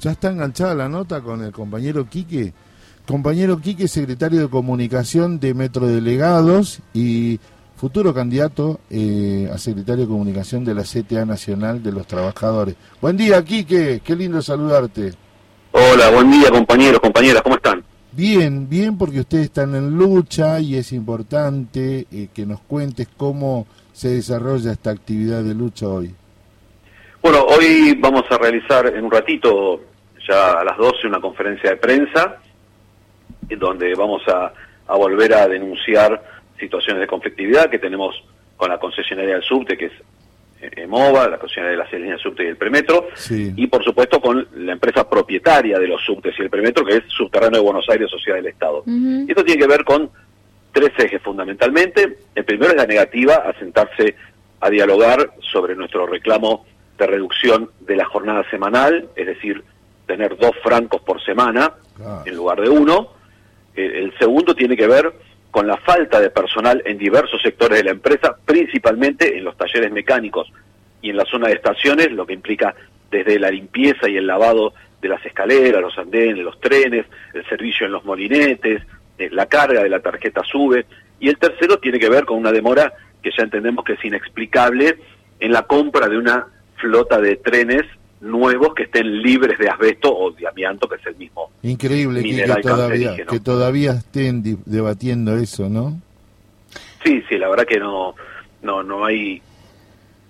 ya está enganchada la nota con el compañero Quique. Compañero Quique, secretario de Comunicación de Metro Delegados y futuro candidato eh, a secretario de Comunicación de la CTA Nacional de los Trabajadores. Buen día, Quique, qué lindo saludarte. Hola, buen día compañeros, compañeras, ¿cómo están? Bien, bien, porque ustedes están en lucha y es importante eh, que nos cuentes cómo se desarrolla esta actividad de lucha hoy. Bueno, hoy vamos a realizar en un ratito, ya a las 12, una conferencia de prensa, en donde vamos a, a volver a denunciar situaciones de conflictividad que tenemos con la concesionaria del subte, que es EMOVA, la concesionaria de las líneas subte y el premetro, y por supuesto con la empresa propietaria de los subtes y el premetro, que es Subterráneo de Buenos Aires, Sociedad del Estado. Y esto tiene que ver con tres ejes fundamentalmente. El primero es la negativa a sentarse a dialogar sobre nuestro reclamo de reducción de la jornada semanal, es decir, tener dos francos por semana en lugar de uno. El, segundo tiene que ver con la falta de personal en diversos sectores de la empresa, principalmente en los talleres mecánicos y en la zona de estaciones, lo que implica desde la limpieza y el lavado de las escaleras, los andenes, los trenes, el servicio en los molinetes, eh, la carga de la tarjeta sube. Y el tercero tiene que ver con una demora que ya entendemos que es inexplicable en la compra de una flota de trenes nuevos que estén libres de asbesto o de amianto, que es el mismo. Increíble que, todavía, que todavía estén debatiendo eso, ¿no? Sí, sí, la verdad que no, no, no hay,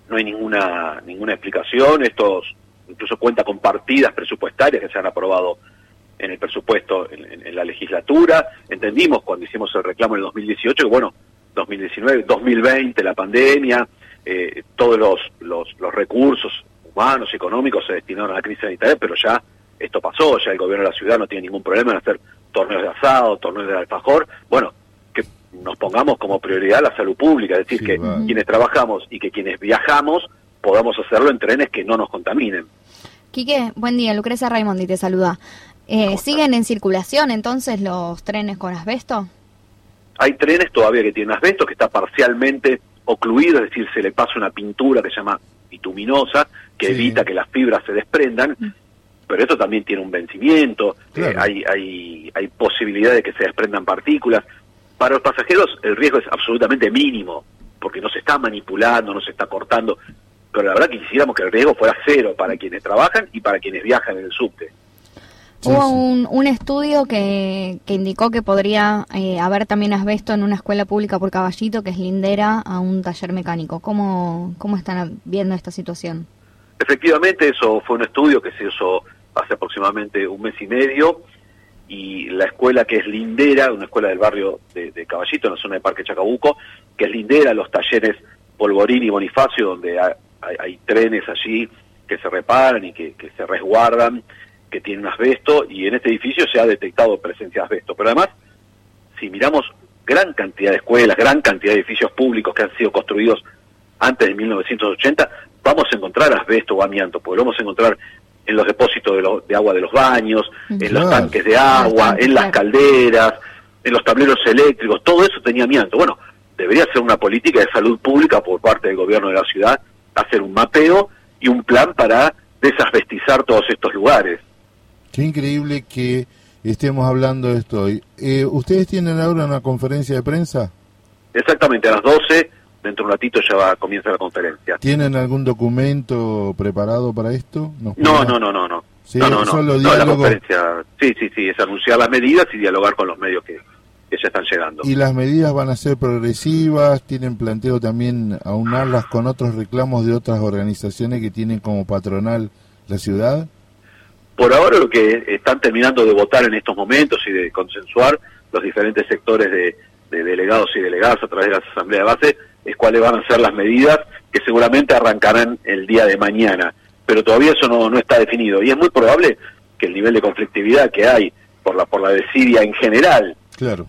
no hay ninguna, ninguna explicación. Esto incluso cuenta con partidas presupuestarias que se han aprobado en el presupuesto en, en la legislatura. Entendimos cuando hicimos el reclamo en el 2018 que bueno, 2019, 2020, la pandemia, eh, todos los, los, los, recursos humanos, económicos se destinaron a la crisis sanitaria, pero ya esto pasó, ya el gobierno de la ciudad no tiene ningún problema en hacer torneos de asado, torneos de alfajor, bueno, que nos pongamos como prioridad la salud pública, es decir, que quienes trabajamos y que quienes viajamos podamos hacerlo en trenes que no nos contaminen. Quique, buen día, Lucrecia Raimondi te saluda. Eh, ¿Siguen en circulación entonces los trenes con asbesto? Hay trenes todavía que tienen asbesto, que está parcialmente ocluido, es decir, se le pasa una pintura que se llama bituminosa, que evita que las fibras se desprendan, mm. pero esto también tiene un vencimiento, eh, hay, hay, hay posibilidad de que se desprendan partículas. Para los pasajeros el riesgo es absolutamente mínimo, porque no se está manipulando, no se está cortando, pero la verdad que quisiéramos que el riesgo fuera cero para quienes trabajan y para quienes viajan en el subte. Hubo un, un, estudio que, que, indicó que podría eh, haber también asbesto en una escuela pública por Caballito, que es lindera a un taller mecánico. ¿Cómo, ¿Cómo están viendo esta situación? Efectivamente, eso fue un estudio que se hizo hace aproximadamente un mes y medio y la escuela que es lindera, una escuela del barrio de, Caballito, en la zona de Parque Chacabuco, que es lindera los talleres Polvorín y Bonifacio, donde hay, trenes allí que se reparan y que, que se resguardan que tiene un asbesto y en este edificio se ha detectado presencia de asbesto. Pero además, si miramos gran cantidad de escuelas, gran cantidad de edificios públicos que han sido construidos antes de 1980, vamos a encontrar asbesto o amianto, porque lo vamos a encontrar en los depósitos de, agua de los baños, en los tanques de agua, en las calderas, en los tableros eléctricos, todo eso tenía amianto. Bueno, debería ser una política de salud pública por parte del gobierno de la ciudad, hacer un mapeo y un plan para desasbestizar todos estos lugares. Qué increíble que estemos hablando de esto hoy. Eh, ¿Ustedes tienen ahora una conferencia de prensa? Exactamente, a las 12, dentro de un ratito ya va, comienza la conferencia. ¿Tienen algún documento preparado para esto? No, no, no, no, no. Sí, no, no, no. la conferencia, sí, sí, sí, es anunciar las medidas y dialogar con los medios que, que ya están llegando. ¿Y las medidas van a ser progresivas? ¿Tienen planteo también aunarlas con otros reclamos de otras organizaciones que tienen como patronal la ciudad? Por ahora lo que están terminando de votar en estos momentos y de consensuar los diferentes sectores de, delegados y delegadas a través de la asamblea de base es cuáles van a ser las medidas que seguramente arrancarán el día de mañana. Pero todavía eso no, no está definido y es muy probable que el nivel de conflictividad que hay por la por la desidia en general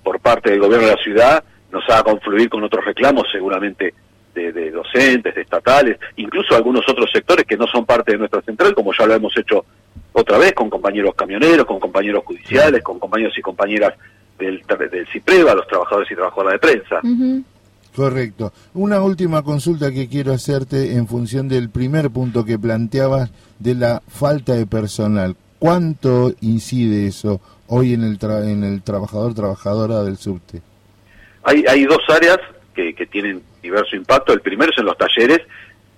por parte del gobierno de la ciudad nos haga confluir con otros reclamos seguramente de, de, docentes, de estatales, incluso algunos otros sectores que no son parte de nuestra central, como ya lo hemos hecho otra vez con compañeros camioneros, con compañeros judiciales, con compañeros y compañeras del, del CIPREVA, los trabajadores y trabajadoras de prensa. Correcto. Una última consulta que quiero hacerte en función del primer punto que planteabas de la falta de personal. ¿Cuánto incide eso hoy en el, en el trabajador, trabajadora del subte? Hay, hay dos áreas que, que tienen diverso impacto. El primero es en los talleres,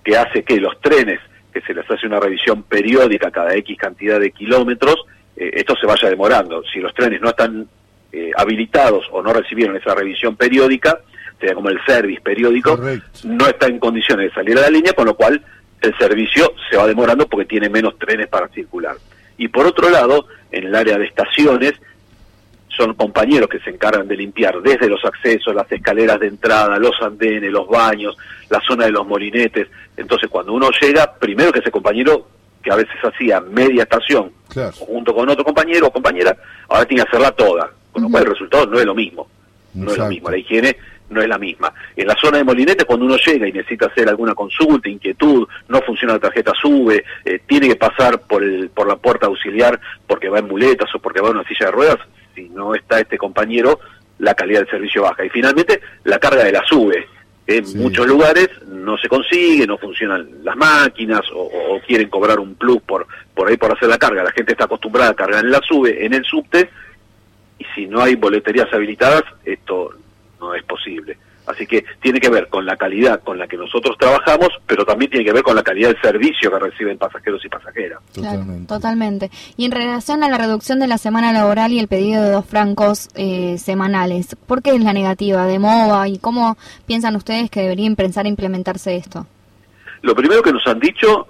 que hace que los trenes, que se les hace una revisión periódica cada X cantidad de kilómetros, eh, esto se vaya demorando. Si los trenes no están eh, habilitados o no recibieron esa revisión periódica, sea como el service periódico, no está en condiciones de salir a la línea, con lo cual el servicio se va demorando porque tiene menos trenes para circular. Y por otro lado, en el área de estaciones, son compañeros que se encargan de limpiar desde los accesos, las escaleras de entrada, los andenes, los baños, la zona de los molinetes. Entonces, cuando uno llega, primero que ese compañero, que a veces hacía media estación, junto con otro compañero o compañera, ahora tiene que hacerla toda. Con lo cual el resultado no es lo mismo. No es lo mismo. La higiene no es la misma. En la zona de molinetes, cuando uno llega y necesita hacer alguna consulta, inquietud, no funciona la tarjeta sube, eh, tiene que pasar por, el, por la puerta auxiliar porque va en muletas o porque va en una silla de ruedas, si no está este compañero, la calidad del servicio baja. Y finalmente, la carga de la sube. En muchos lugares no se consigue, no funcionan las máquinas o, quieren cobrar un plus por, por ahí por hacer la carga. La gente está acostumbrada a cargar en la sube, en el subte, y si no hay boleterías habilitadas, esto. Así que tiene que ver con la calidad con la que nosotros trabajamos, pero también tiene que ver con la calidad del servicio que reciben pasajeros y pasajeras. Totalmente. Y en relación a la reducción de la semana laboral y el pedido de dos francos eh, semanales, ¿por qué es la negativa de MOVA y cómo piensan ustedes que deberían pensar implementarse esto? Lo primero que nos han dicho,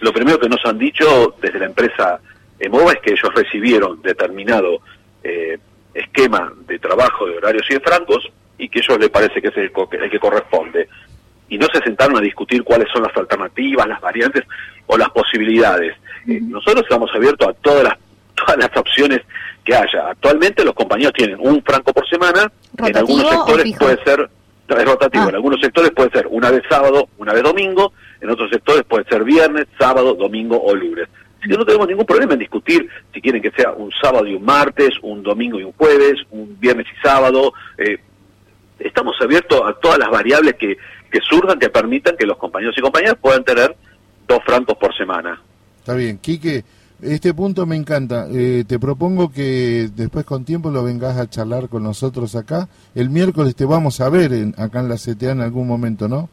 lo primero que nos han dicho desde la empresa MOVA es que ellos recibieron determinado eh, esquema de trabajo de horarios y de francos y que ellos les parece que es el, que corresponde. Y no se sentaron a discutir cuáles son las alternativas, las variantes o las posibilidades. Eh, nosotros estamos abiertos a todas las, todas las opciones que haya. Actualmente los compañeros tienen un franco por semana, en algunos sectores puede ser es rotativo, en ah. algunos sectores puede ser una vez sábado, una vez domingo, en otros sectores puede ser viernes, sábado, domingo o lunes. Así que no tenemos ningún problema en discutir si quieren que sea un sábado y un martes, un domingo y un jueves, un viernes y sábado. Eh, estamos abiertos a todas las variables que, que surjan que permitan que los compañeros y compañeras puedan tener dos francos por semana. Está bien, Quique, este punto me encanta. Eh, te propongo que después con tiempo lo vengas a charlar con nosotros acá. El miércoles te vamos a ver acá en la CTA en algún momento, ¿no?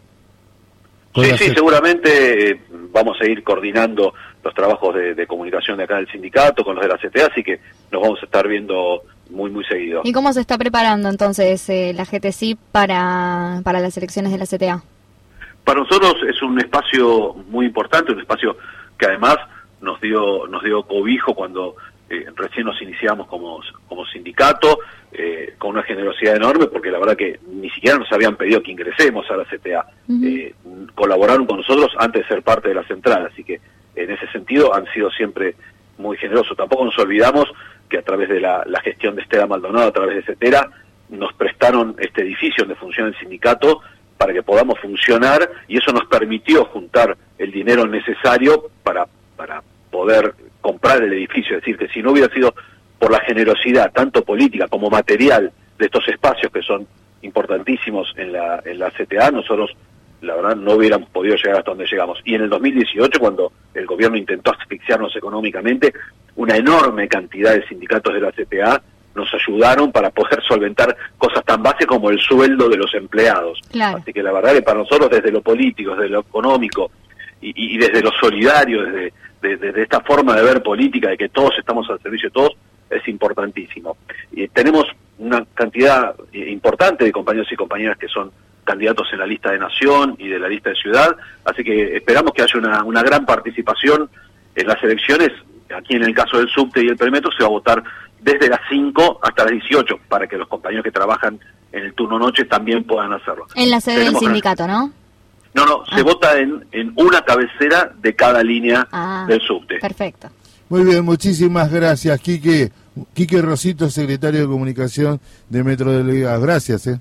Sí, sí, seguramente eh, vamos a ir coordinando los trabajos de, comunicación de acá del sindicato con los de la CTA, así que nos vamos a estar viendo muy, muy seguido. ¿Y cómo se está preparando entonces eh, la GTC para, para las elecciones de la CTA? Para nosotros es un espacio muy importante, un espacio que además nos dio, nos dio cobijo cuando eh, recién nos iniciamos como, como sindicato, eh, con una generosidad enorme, porque la verdad que ni siquiera nos habían pedido que ingresemos a la CTA. Eh, colaboraron con nosotros antes de ser parte de la central, así que en ese sentido han sido siempre muy generosos. Tampoco nos olvidamos que a través de la, gestión de Estela Maldonado, a través de CETERA, nos prestaron este edificio donde funciona el sindicato para que podamos funcionar y eso nos permitió juntar el dinero necesario para, para poder comprar el edificio. Es decir, que si no hubiera sido por la generosidad, tanto política como material, de estos espacios que son importantísimos en la, en la CTA, nosotros, la verdad, no hubiéramos podido llegar hasta donde llegamos. Y en el 2018, cuando el gobierno intentó asfixiarnos económicamente, una enorme cantidad de sindicatos de la CTA nos ayudaron para poder solventar cosas tan básicas como el sueldo de los empleados. Así que la verdad que para nosotros desde lo político, desde lo económico y, y desde lo solidario, desde, de, esta forma de ver política, de que todos estamos al servicio de todos, es importantísimo. Y tenemos una cantidad importante de compañeros y compañeras que son candidatos en la lista de nación y de la lista de ciudad, así que esperamos que haya una, una gran participación en las elecciones. Aquí en el caso del subte y el perimetro se va a votar desde las 5 hasta las 18 para que los compañeros que trabajan en el turno noche también puedan hacerlo. En la sede del sindicato, ¿no? No, no, se ah. vota en, en una cabecera de cada línea ah, del subte. Perfecto. Muy bien, muchísimas gracias, Quique. Quique Rosito, secretario de Comunicación de Metro de Liga. Gracias, ¿eh?